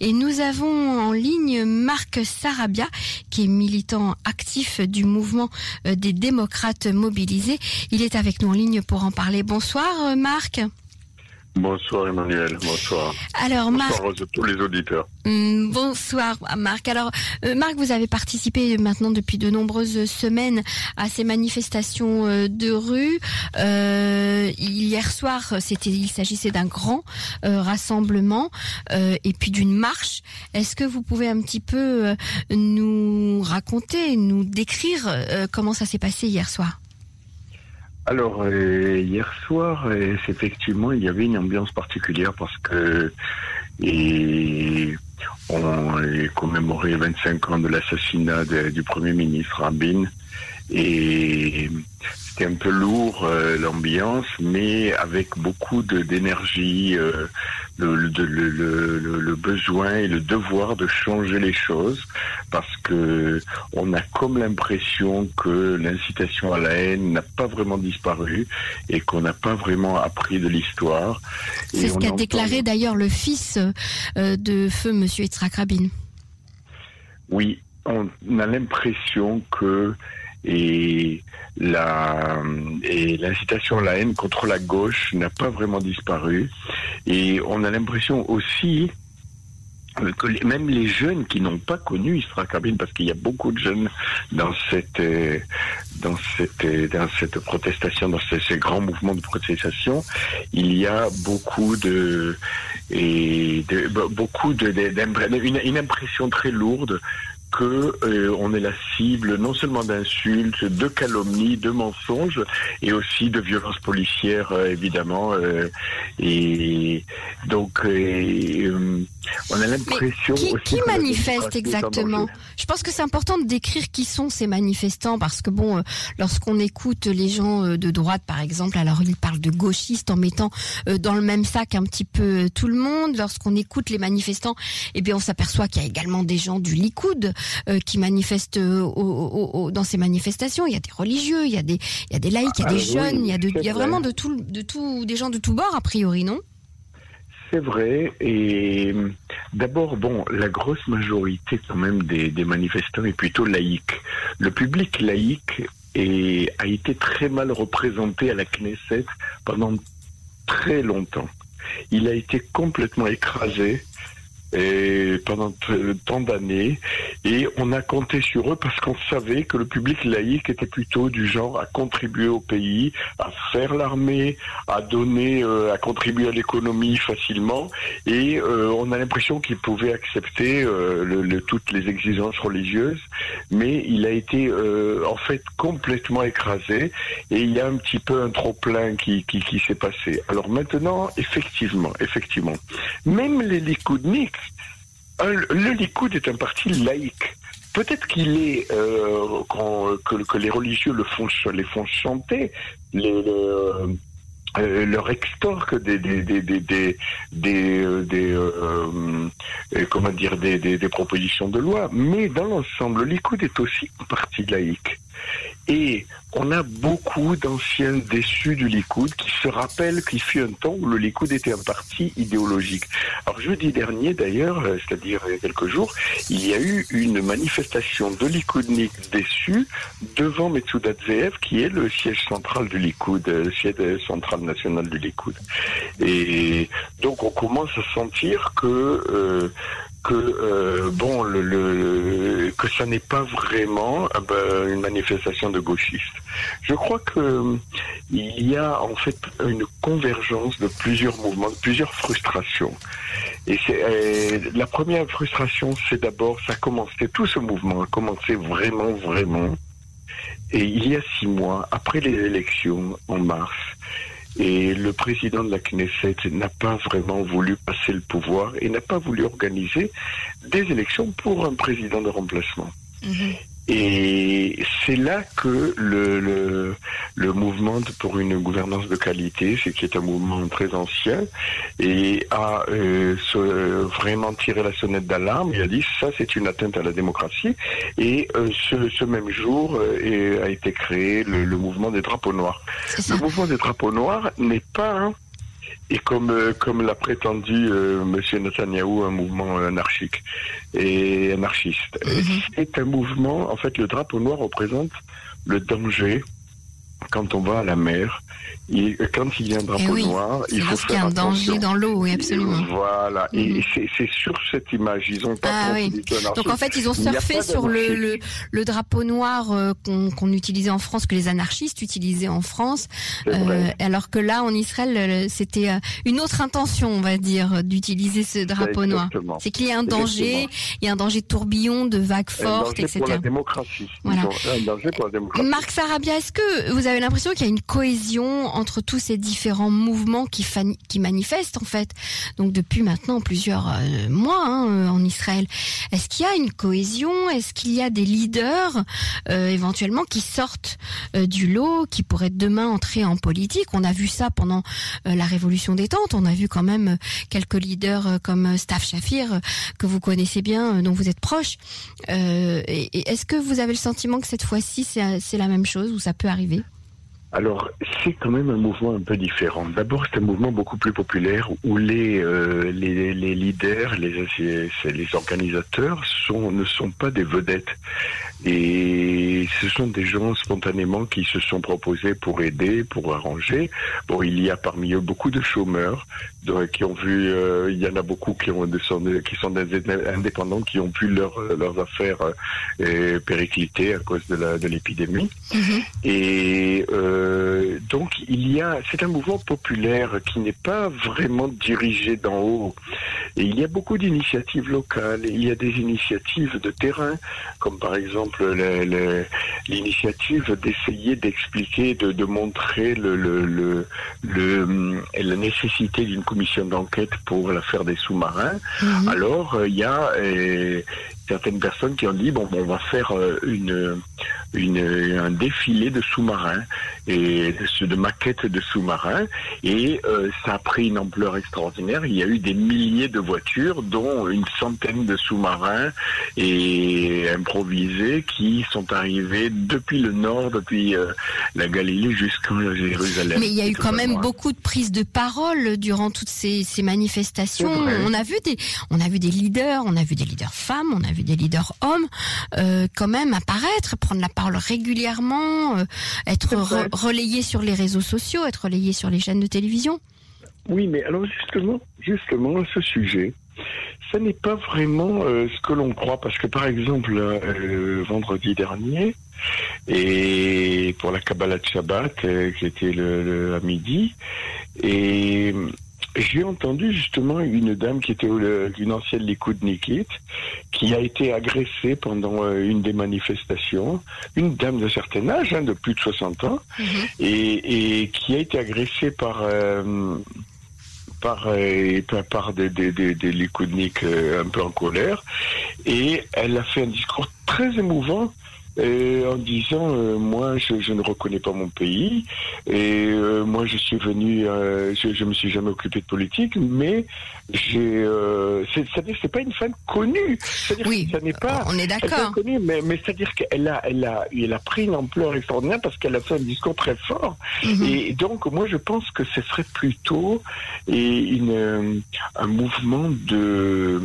Et nous avons en ligne Marc Sarabia, qui est militant actif du mouvement euh, des démocrates mobilisés. Il est avec nous en ligne pour en parler. Bonsoir euh, Marc. Bonsoir Emmanuel, bonsoir. Alors Marc, bonsoir à tous les auditeurs. Hmm, bonsoir Marc. Alors euh, Marc, vous avez participé maintenant depuis de nombreuses semaines à ces manifestations euh, de rue. Euh, hier soir, c'était, il s'agissait d'un grand rassemblement et puis d'une marche. Est-ce que vous pouvez un petit peu nous raconter, nous décrire comment ça s'est passé hier soir? Alors hier soir, effectivement, il y avait une ambiance particulière parce que on a commémoré 25 ans de l'assassinat du premier ministre Rabin et c'était un peu lourd euh, l'ambiance, mais avec beaucoup d'énergie, euh, le, le, besoin et le devoir de changer les choses, parce que on a comme l'impression que l'incitation à la haine n'a pas vraiment disparu et qu'on n'a pas vraiment appris de l'histoire. C'est ce qu'a déclaré d'ailleurs le fils euh, de feu Monsieur Yitzhak Rabin. Oui, on a l'impression que et la et l'incitation à la haine contre la gauche n'a pas vraiment disparu. Et on a l'impression aussi que même les jeunes qui n'ont pas connu Isra Rabin, parce qu'il y a beaucoup de jeunes dans cette dans cette dans cette protestation, dans ces, grands mouvements de protestation, il y a beaucoup de et beaucoup de, une impression très lourde que euh, on est la cible non seulement d'insultes, de calomnies, de mensonges et aussi de violences policières euh, évidemment. Euh, et donc on a l'impression qui, qui manifeste exactement? Je pense que c'est important de décrire qui sont ces manifestants parce que bon, lorsqu'on écoute les gens de droite par exemple, alors ils parlent de gauchistes en mettant dans le même sac un petit peu tout le monde. Lorsqu'on écoute les manifestants, eh bien on s'aperçoit qu'il y a également des gens du Likoud qui manifestent euh, dans ces manifestations. Il y a des religieux, il y a des, il y a des laïcs, il y a des ah jeunes, il y a, il y a vraiment de tout, de tout, des gens de tous bords a priori, non? C'est vrai. Et d'abord, bon, la grosse majorité quand même des, des, manifestants est plutôt laïque. Le public laïque est, a été très mal représenté à la Knesset pendant très longtemps. Il a été complètement écrasé et pendant tant d'années et on a compté sur eux parce qu'on savait que le public laïque était plutôt du genre à contribuer au pays, à faire l'armée, à donner, euh, à contribuer à l'économie facilement et euh, on a l'impression qu'il pouvait accepter euh, toutes les exigences religieuses mais il a été en fait complètement écrasé et il y a un petit peu un trop plein qui, qui, qui s'est passé. Alors maintenant effectivement, effectivement, même les likoudniks le Likoud est un parti laïque. Peut-être qu'il est, euh, que, les religieux le font, les font chanter, euh, euh, leur extorque des des, comment dire des, propositions de loi mais dans l'ensemble le Likoud est aussi un parti laïque et on a beaucoup d'anciens déçus du Likoud qui se rappellent qu'il fut un temps où le Likoud était un parti idéologique. Alors jeudi dernier d'ailleurs, euh, c'est-à-dire il y a quelques jours, il y a eu une manifestation de Likoudnik déçus devant Metsoudat Zeev qui est le siège central du Likoud, euh, le siège central national du Likoud. Et donc on commence à sentir que euh, que bon le, que ça n'est pas vraiment euh, ben, une manifestation de gauchistes. Je crois que il y a en fait une convergence de plusieurs mouvements, de plusieurs frustrations. Et la première frustration, c'est d'abord ça a commencé tout ce mouvement a commencé vraiment vraiment et il y a six mois après les élections en mars et le président de la Knesset n'a pas vraiment voulu passer le pouvoir et n'a pas voulu organiser des élections pour un président de remplacement. Mhm. Et c'est là que le, le, le, mouvement pour une gouvernance de qualité, c'est qui est un mouvement très ancien, et a euh, vraiment tiré la sonnette d'alarme Il a dit ça c'est une atteinte à la démocratie. Et euh, ce, ce, même jour euh, a été créé le, le, mouvement des drapeaux noirs. Le mouvement des drapeaux noirs n'est pas et comme euh, comme l'a prétendu euh, Monsieur Netanyahou, un mouvement anarchique et anarchiste. Mhm. C'est un mouvement. En fait, le drapeau noir représente le danger quand on va à la mer. Et quand il y a un drapeau Eh oui, noir, il faut lorsqu'il y a faire un danger attention. dans l'eau, oui, absolument. Voilà. Et Mhm. c'est sur cette image. Ils ont pas Ah oui. Donc en fait, ils ont surfé sur le, le, d'anarchie. le drapeau noir euh, qu'on utilisait en France, que les anarchistes utilisaient en France. Euh, alors que là, en Israël, euh, c'était une autre intention, on va dire, d'utiliser ce drapeau noir. C'est qu'il y a un danger, il y a un danger de tourbillon, de vagues Un fortes, danger etc. pour la démocratie. Voilà. un danger pour la démocratie. Marc Sarabia, est-ce que vous avez l'impression qu'il y a une cohésion entre tous ces différents mouvements qui, manifestent en fait, donc depuis maintenant plusieurs euh, mois hein, euh, en Israël Est-ce qu'il y a une cohésion? Est-ce qu'il y a des leaders euh, éventuellement qui sortent euh, du lot, qui pourraient demain entrer en politique? On a vu ça pendant euh, la révolution des tentes. On a vu quand même quelques leaders comme Staff Shafir que vous connaissez bien, dont vous êtes proche. Et, et est-ce que vous avez le sentiment que cette fois-ci c'est la même chose ou ça peut arriver? Alors, c'est quand même un mouvement un peu différent. D'abord, c'est un mouvement beaucoup plus populaire où les euh, les, les leaders, les les organisateurs sont ne sont pas des vedettes et ce sont des gens spontanément qui se sont proposés pour aider, pour arranger. Bon, il y a parmi eux beaucoup de chômeurs de- qui ont vu, euh, il y en a beaucoup qui ont sont qui sont indépendants qui ont vu leur, leurs affaires euh, péricliter à cause de la de l'épidémie. Et euh, donc il y a, c'est un mouvement populaire qui n'est pas vraiment dirigé d'en haut. Et il y a beaucoup d'initiatives locales. Il y a des initiatives de terrain, comme par exemple le- le- l'initiative d'essayer d'expliquer, de, de montrer le, le, le, le, hum, la nécessité d'une commission d'enquête pour l'affaire des sous-marins. Mhm. Alors, euh, il y a euh, certaines personnes qui ont dit bon, on va faire euh, une, une, un défilé de sous-marins et de, maquettes de sous-marins et euh, ça a pris une ampleur extraordinaire. Il y a eu des milliers de voitures, dont une centaine de sous-marins et improvisés qui sont arrivés depuis le nord, depuis euh, la Galilée jusqu'en Jérusalem. Mais il y a eu quand même beaucoup de prises de parole durant toutes ces, ces manifestations. On a vu des, on a vu des leaders, on a vu des leaders femmes, on a vu des leaders hommes, euh, quand même apparaître, prendre la parole régulièrement, euh, être re- relayés sur les réseaux sociaux, être relayés sur les chaînes de télévision. Oui, mais alors justement, justement, ce sujet, ça n'est pas vraiment euh, ce que l'on croit, parce que par exemple, euh, vendredi dernier, et pour la Kabbalah de Shabbat, euh, qui était le, le- à midi, et j'ai entendu justement une dame qui était une ancienne Likoudnikite, qui a été agressée pendant euh, une des manifestations, une dame d'un certain âge, hein, de plus de 60 ans, et, et qui a été agressée par euh, par euh, par, des des des, un peu en colère. Et elle a fait un discours très émouvant en disant euh, moi je, je ne reconnais pas mon pays et euh, moi je suis venu euh, je, je me suis jamais occupé de politique mais j'ai c'est c'est-à-dire c'est pas une femme connue c'est-à-dire Oui, que ça n'est pas on est d'accord. inconnue, mais, mais c'est-à-dire qu'elle a, elle a, elle a pris une ampleur extraordinaire parce qu'elle a fait un discours très fort. Mhm. Et donc, moi, je pense que ce serait plutôt et une, un mouvement de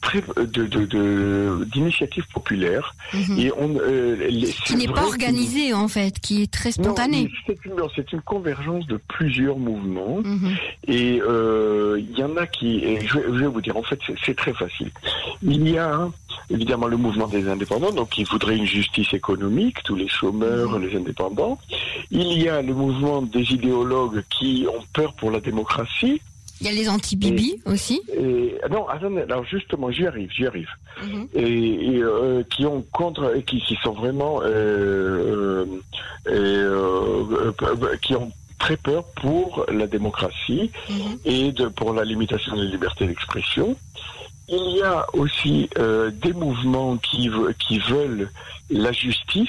très de d'initiative populaire. Mhm. Et on, euh, les- Qui n'est pas organisé en fait, qui est très spontané. c'est une, convergence de plusieurs mouvements. Mhm. Et euh, il y en a qui, je, vais- je vais vous dire, en fait, c'est- très facile. Il y a évidemment le mouvement des indépendants, donc qui voudrait une justice économique, tous les chômeurs, les indépendants. Il y a le mouvement des idéologues qui ont peur pour la démocratie. Il y a les anti-Bibi aussi. Et, non, attendez, alors justement, j'y arrive, j'y arrive. Mhm. Et, et, euh, qui ont contre, qui, qui sont vraiment, euh, euh, qui ont très peur pour la démocratie Mhm. et de, pour la limitation des libertés d'expression. Il y a aussi des mouvements qui, ve- qui veulent la justice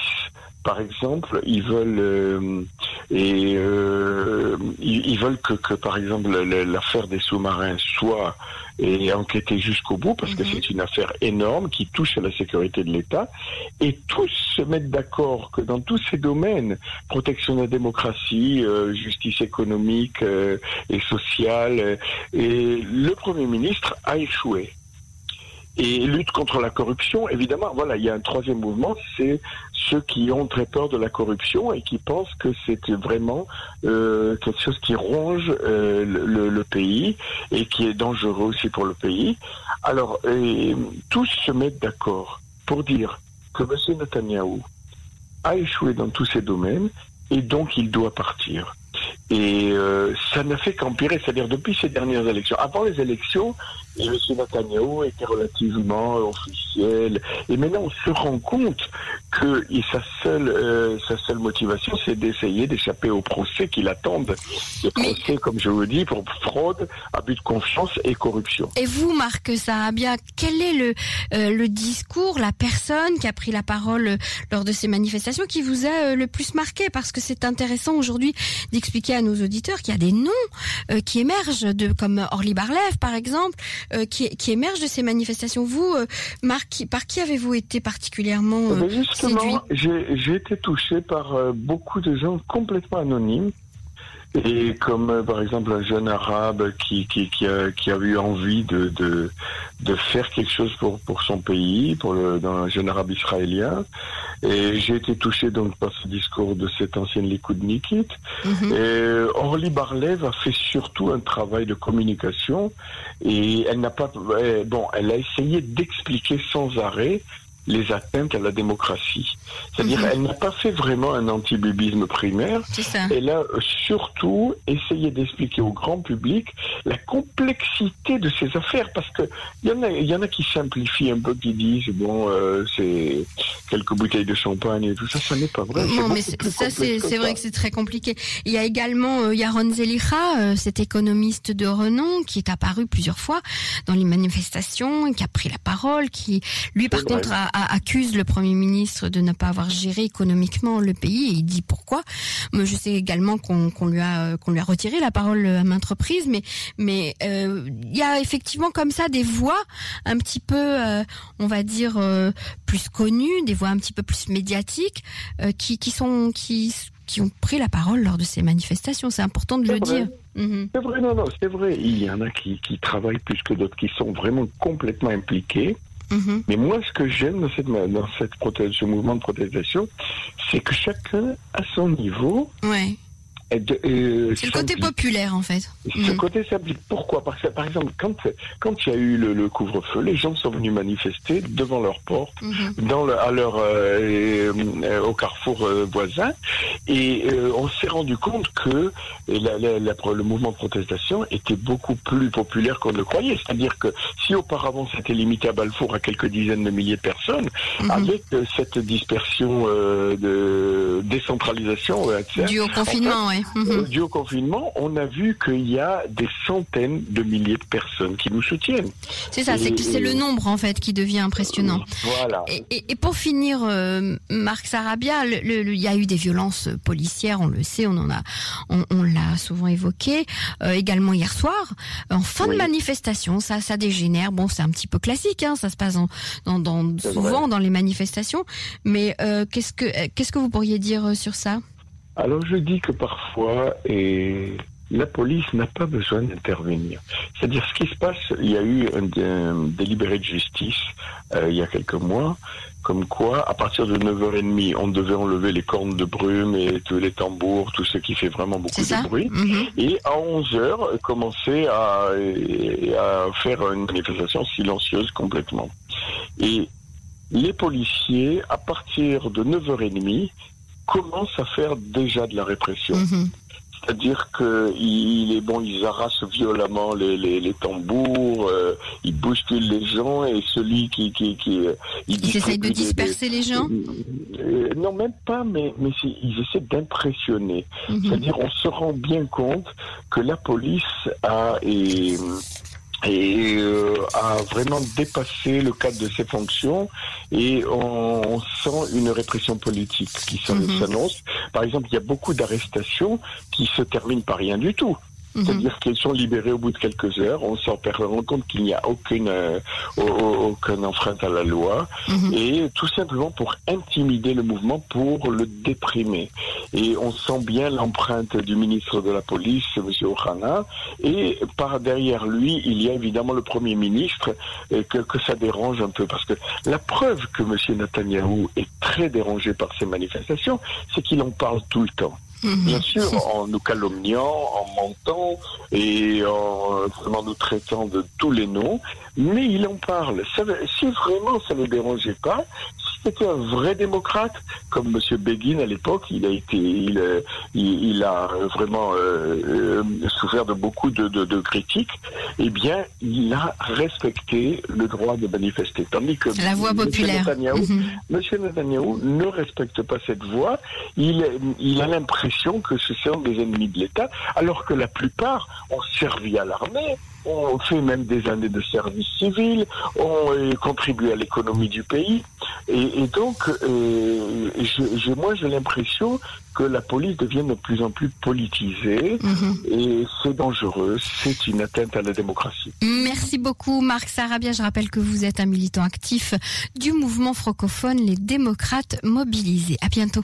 par exemple, ils veulent euh, et euh, ils, veulent que, que, par exemple, l'affaire des sous-marins soit et enquêtée jusqu'au bout parce que mhm. c'est une affaire énorme qui touche à la sécurité de l'État et tous se mettent d'accord que dans tous ces domaines, protection de la démocratie, euh, justice économique et sociale, et le Premier ministre a échoué. Et lutte contre la corruption, évidemment, voilà, il y a un troisième mouvement, c'est ceux qui ont très peur de la corruption et qui pensent que c'est vraiment euh, quelque chose qui ronge euh, le, pays et qui est dangereux aussi pour le pays. Alors, tous se mettent d'accord pour dire que M. Netanyahou a échoué dans tous ces domaines et donc il doit partir. Et euh, ça n'a fait qu'empirer, c'est-à-dire depuis ces dernières élections. Avant les élections, M. Netanyahu était relativement officiel. Et maintenant, on se rend compte que sa seule, euh, sa seule motivation, c'est d'essayer d'échapper au procès qui l'attendent. Le procès, comme je vous dis, pour fraude, abus de confiance et corruption. Et vous, Marc Sarabia, quel est le, euh, le discours, la personne qui a pris la parole euh, lors de ces manifestations qui vous a le plus marqué? Parce que c'est intéressant aujourd'hui d'expliquer à nos auditeurs qu'il y a des noms qui émergent, de, comme Orly Barlev, par exemple, euh, qui, qui émergent de ces manifestations. Vous, euh, Marc, par qui avez-vous été particulièrement euh, Justement, j'ai été touché par beaucoup de gens complètement anonymes et comme euh, par exemple un jeune arabe qui, qui, qui, a, qui a eu envie de, de, de faire quelque chose pour, pour son pays, pour le, dans un jeune arabe israélien. Et j'ai été touché donc par ce discours de cette ancienne Likoud Nikit. Et Orly Barlev a fait surtout un travail de communication et elle n'a pas, bon, elle a essayé d'expliquer sans arrêt les atteintes à la démocratie. C'est-à-dire, mhm. elle n'a pas fait vraiment un antibubisme primaire. Elle a surtout essayé d'expliquer au grand public la complexité de ces affaires, parce que il y en a, il y en a qui simplifient un peu, qui disent bon, euh, c'est quelques bouteilles de champagne et tout ça, ça n'est pas vrai. Non, mais ça, c'est vrai que c'est très compliqué. Il y a également euh, Yaron Zelicha, euh, cet économiste de renom, qui est apparu plusieurs fois dans les manifestations, qui a pris la parole, qui, lui, par contre, a, accuse le Premier ministre de ne pas avoir géré économiquement le pays et il dit pourquoi. Moi, je sais également qu'on lui a qu'on lui a retiré la parole à maintes reprises, mais mais euh, il y a effectivement comme ça des voix un petit peu, euh, on va dire euh, plus connues, des voix un petit peu plus médiatiques qui qui sont qui qui ont pris la parole lors de ces manifestations. C'est important de le dire. Mhm. C'est vrai, non, non, c'est vrai. Il y en a qui, qui travaillent plus que d'autres, qui sont vraiment complètement impliqués. Mhm. Mais moi, ce que j'aime dans, cette, dans cette ce mouvement de protestation, c'est que chacun, à son niveau, ouais. Euh, c'est le côté populaire en fait. Ce mm. côté s'applique. Pourquoi? Parce que par exemple, quand quand il y a eu le, couvre-feu, les gens sont venus manifester devant leur porte, mm-hmm. dans le, à leur euh, euh, au carrefour voisin, et on s'est rendu compte que la, la, le mouvement de protestation était beaucoup plus populaire qu'on ne le croyait. C'est-à-dire que si auparavant c'était limité à Balfour à quelques dizaines de milliers de personnes, mm-hmm. avec cette dispersion de décentralisation, dû au confinement, Mhm. Dû au confinement, on a vu qu'il y a des centaines de milliers de personnes qui nous soutiennent. C'est ça, c'est le nombre en fait qui devient impressionnant. Voilà. Et, pour finir, euh, Marc Sarabia, il y a eu des violences policières, on le sait, on en a, on, l'a souvent évoqué, euh, également hier soir, en fin de manifestation, ça, ça dégénère. Bon, c'est un petit peu classique, hein, ça se passe dans, dans, souvent dans les manifestations. Mais euh, qu'est-ce que, qu'est-ce que vous pourriez dire sur ça? Alors je dis que parfois, et la police n'a pas besoin d'intervenir. C'est-à-dire ce qui se passe, il y a eu un, délibéré de justice euh, il y a quelques mois, comme quoi à partir de 9h30, on devait enlever les cornes de brume et tous les tambours, tout ce qui fait vraiment beaucoup de bruit. Mhm. Et à 11h, commencer à, à faire une manifestation silencieuse complètement. Et les policiers, à partir de 9h30, commence à faire déjà de la répression. Mhm. C'est-à-dire qu'il est bon, ils violemment les, les, les tambours, euh, ils bousculent les gens et celui qui qui qui euh, ils, essayent de disperser les gens. Euh, non, même pas, mais mais ils essaient d'impressionner. Mhm. C'est-à-dire, on se rend bien compte que la police a et et euh, a vraiment dépassé le cadre de ses fonctions et on, sent une répression politique qui mhm. s'annonce. Par exemple, il y a beaucoup d'arrestations qui se terminent par rien du tout. C'est-à-dire qu'elles sont libérées au bout de quelques heures. On s'en rend compte qu'il n'y a aucune, euh, aucune enfreinte à la loi. Mhm. Et tout simplement pour intimider le mouvement, pour le déprimer. Et on sent bien l'empreinte du ministre de la Police, M. Ohana. Et par derrière lui, il y a évidemment le Premier ministre, et que, que ça dérange un peu. Parce que la preuve que M. Netanyahou est très dérangé par ces manifestations, c'est qu'il en parle tout le temps. Mhm. Bien sûr, en nous calomniant, en mentant et en vraiment nous traitant de tous les noms, mais il en parle. si vraiment ça ne dérangeait pas, si c'était un vrai démocrate, comme M. Begin à l'époque, il a été, il, il, a vraiment euh, euh, souffert de beaucoup de, de, de, critiques, eh bien, il a respecté le droit de manifester. Tandis que la voix populaire. M. Netanyahu, mhm. ne respecte pas cette voix. Il, il a l'impression que ce sont des ennemis de l'État, alors que la plupart ont servi à l'armée, ont fait même des années de service civil, ont euh, contribué à l'économie du pays. Et, donc, euh, je, moi, j'ai l'impression que la police devient de plus en plus politisée mhm. et c'est dangereux, c'est une atteinte à la démocratie. Merci beaucoup Marc Sarabia. Je rappelle que vous êtes un militant actif du mouvement francophone Les démocrates mobilisés. À bientôt.